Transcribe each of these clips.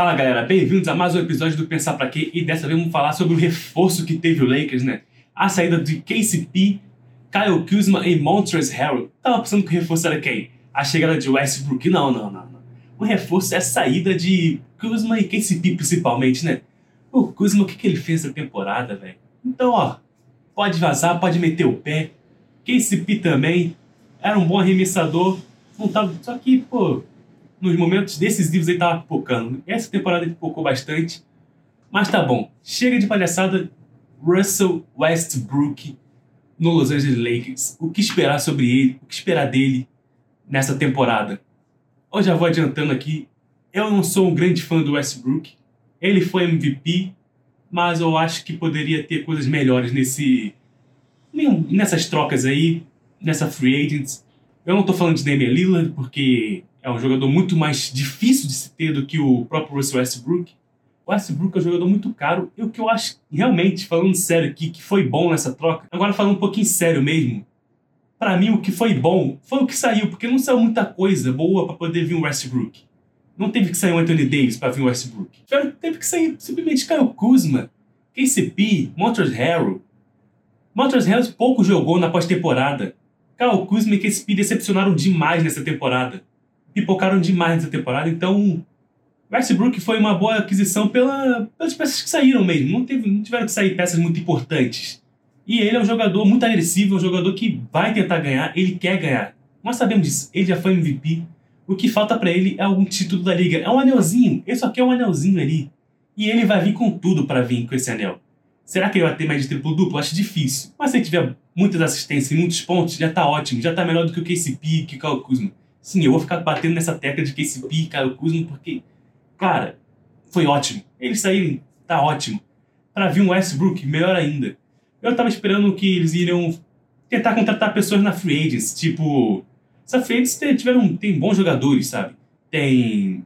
Fala galera, bem-vindos a mais um episódio do Pensar Pra Quê e dessa vez vamos falar sobre o reforço que teve o Lakers, né? A saída de KCP, Kyle Kuzma e Montrezl Harrell. Tava pensando que o reforço era quem? A chegada de Westbrook? Não, não, não, não. O reforço é a saída de Kuzma e KCP principalmente, né? O Kuzma, o que, que ele fez essa temporada, velho? Então, ó, pode vazar, pode meter o pé. KCP também era um bom arremessador, não tava, só que, pô, nos momentos decisivos ele tava pipocando. Essa temporada ele pipocou bastante. Mas tá bom. Chega de palhaçada. Russell Westbrook no Los Angeles Lakers. O que esperar sobre ele? O que esperar dele nessa temporada? Eu já vou adiantando aqui. Eu não sou um grande fã do Westbrook. Ele foi MVP, mas eu acho que poderia ter coisas melhores nesse nessas trocas aí, nessa free agents. Eu não tô falando de Damian Lillard porque é um jogador muito mais difícil de se ter do que o próprio Russell Westbrook. O Westbrook é um jogador muito caro. E o que eu acho, realmente, falando sério aqui, que foi bom nessa troca, agora falando um pouquinho sério mesmo, para mim o que foi bom foi o que saiu, porque não saiu muita coisa boa para poder vir o Westbrook. Não teve que sair o Anthony Davis para vir o Westbrook. Teve que sair simplesmente Kyle Kuzma, KCP, Montrezl Harrell. Montrezl Harrell pouco jogou na pós-temporada. Kyle Kuzma e KCP decepcionaram demais nessa temporada pipocaram demais nessa temporada. Então, Westbrook foi uma boa aquisição pela, pelas peças que saíram mesmo. Não, teve, não tiveram que sair peças muito importantes. E ele é um jogador muito agressivo, é um jogador que vai tentar ganhar, ele quer ganhar. Nós sabemos disso, ele já foi MVP. O que falta para ele é algum título da liga. É um anelzinho, esse aqui é um anelzinho ali. E ele vai vir com tudo para vir com esse anel. Será que ele vai ter mais de triplo duplo? Acho difícil. Mas se ele tiver muitas assistências e muitos pontos, já tá ótimo. Já tá melhor do que o KCP, que o Kuzma. Sim, eu vou ficar batendo nessa tecla de Pi, Kyle Kuzma, porque, cara, foi ótimo. Eles saírem, tá ótimo. Para vir um Westbrook, melhor ainda. Eu tava esperando que eles iriam tentar contratar pessoas na free agents, tipo... Essa free agents tiveram, tem bons jogadores, sabe? Tem...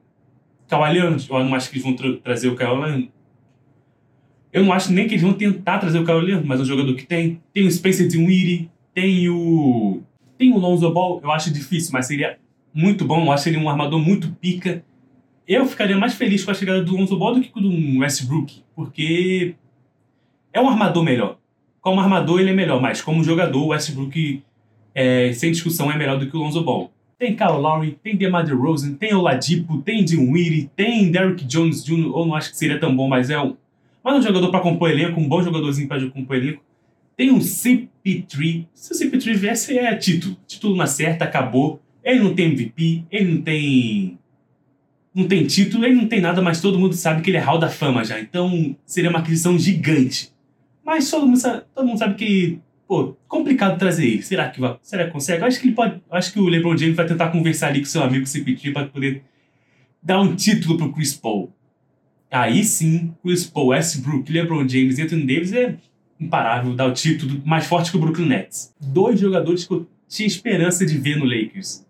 Kawhi eu não acho que eles vão tra trazer o Kawhi Eu não acho nem que eles vão tentar trazer o Kawhi mas é um jogador que tem. Tem o Spencer Dinwiddie, tem o... Tem o Lonzo Ball, eu acho difícil, mas seria muito bom, eu acho ele um armador muito pica. Eu ficaria mais feliz com a chegada do Lonzo Ball do que com o do Westbrook, porque é um armador melhor. Como armador ele é melhor, mas como jogador o Westbrook, é, sem discussão, é melhor do que o Lonzo Ball. Tem Kyle Lowry, tem DeMar DeRozan, tem Oladipo, tem Dinwiddie, tem Derrick Jones Jr., ou não acho que seria tão bom, mas é um, mas um jogador para compor elenco, um bom jogadorzinho para compor elenco. Tem um CP3. Se o CP3 viesse, é título. Título na certa, acabou. Ele não tem MVP, ele não tem. Não tem título, ele não tem nada, mas todo mundo sabe que ele é Hall da Fama já. Então seria uma aquisição gigante. Mas todo mundo sabe, todo mundo sabe que, pô, complicado trazer ele. Será que vai, será que consegue? Eu acho que ele pode. Acho que o LeBron James vai tentar conversar ali com seu amigo CP3 para poder dar um título pro Chris Paul. Aí sim, Chris Paul, Westbrook, LeBron James Anthony Davis é imparável dar o título mais forte que o Brooklyn Nets. Dois jogadores que eu tinha esperança de ver no Lakers.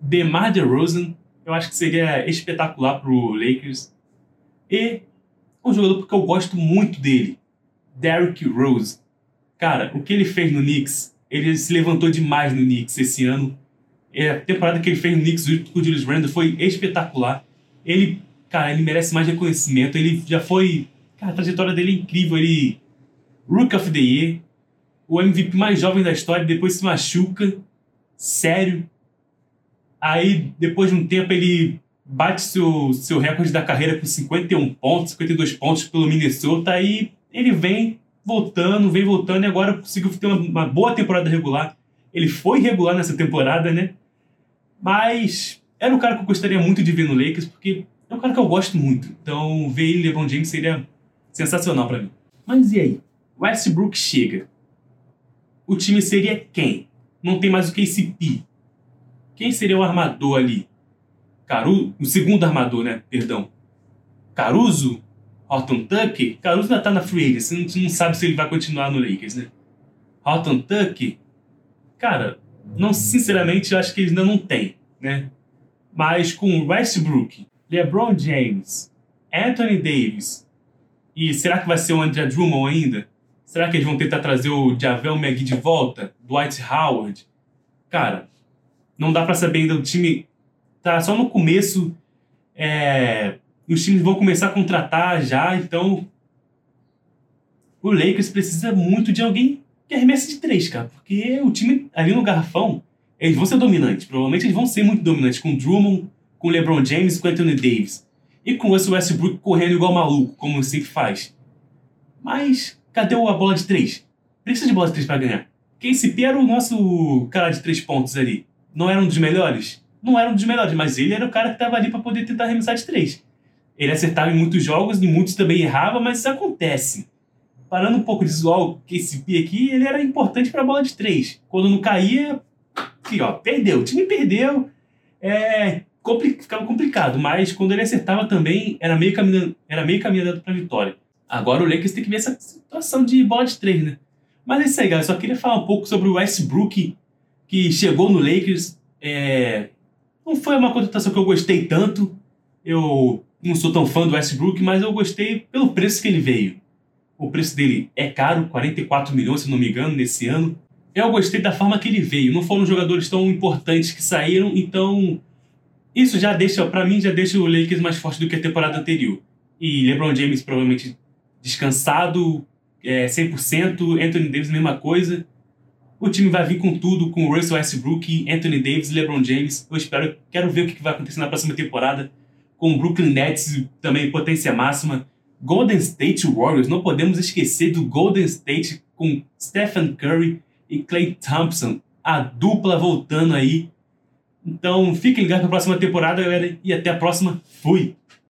DeMar DeRozan, eu acho que seria espetacular pro Lakers. E um jogador que eu gosto muito dele, Derrick Rose. Cara, o que ele fez no Knicks, ele se levantou demais no Knicks esse ano. E a temporada que ele fez no Knicks com o Julius Randle foi espetacular. Ele, cara, ele merece mais reconhecimento. Ele já foi, cara, a trajetória dele é incrível. Ele Rook of the Year, o MVP mais jovem da história, depois se machuca, sério. Aí, depois de um tempo, ele bate seu, seu recorde da carreira com 51 pontos, 52 pontos pelo Minnesota. Aí ele vem voltando, vem voltando e agora conseguiu ter uma, uma boa temporada regular. Ele foi regular nessa temporada, né? Mas era um cara que eu gostaria muito de ver no Lakers, porque é um cara que eu gosto muito. Então, ver ele LeBron James seria sensacional para mim. Mas e aí? Westbrook chega. O time seria quem? Não tem mais o KCP. Quem seria o armador ali? Caru... O segundo armador, né? Perdão. Caruso? Horton Tucker? Caruso ainda tá na free agency, a gente não sabe se ele vai continuar no Lakers, né? Horton Tucker? Cara, não, sinceramente, eu acho que ele ainda não tem, né? Mas com Westbrook, LeBron James, Anthony Davis e será que vai ser o André Drummond ainda? Será que eles vão tentar trazer o Javel McGee de volta? Dwight Howard? Cara, não dá para saber ainda. O time tá só no começo. É, os times vão começar a contratar já, então. O Lakers precisa muito de alguém que arremesse de três, cara. Porque o time ali no garrafão, eles vão ser dominantes. Provavelmente eles vão ser muito dominantes. Com Drummond, com LeBron James, com Anthony Davis. E com o Westbrook correndo igual maluco, como sempre faz. Mas cadê a bola de três? Precisa de bola de três para ganhar. KCP era o nosso cara de três pontos ali. Não era um dos melhores? Não era um dos melhores, mas ele era o cara que estava ali para poder tentar arremessar de três. Ele acertava em muitos jogos, em muitos também errava, mas isso acontece. Parando um pouco de zoar o KCP aqui, ele era importante para a bola de três. Quando não caía, ó, perdeu. O time perdeu. É, compli ficava complicado, mas quando ele acertava também, era meio caminho, era meio caminho para vitória. Agora o Lakers tem que ver essa situação de bola de três, né? Mas é isso aí, galera. Só queria falar um pouco sobre o Westbrook, que chegou no Lakers. É... Não foi uma contratação que eu gostei tanto. Eu não sou tão fã do Westbrook, mas eu gostei pelo preço que ele veio. O preço dele é caro, 44 milhões, se não me engano, nesse ano. Eu gostei da forma que ele veio. Não foram jogadores tão importantes que saíram, então isso já deixa, para mim, já deixa o Lakers mais forte do que a temporada anterior. E LeBron James provavelmente descansado, é, 100%, Anthony Davis, mesma coisa. O time vai vir com tudo, com Russell Westbrook, Anthony Davis, LeBron James. Eu espero, quero ver o que vai acontecer na próxima temporada. Com o Brooklyn Nets também potência máxima. Golden State Warriors, não podemos esquecer do Golden State com Stephen Curry e Clay Thompson. A dupla voltando aí. Então, fiquem ligados na próxima temporada, galera. E até a próxima. Fui!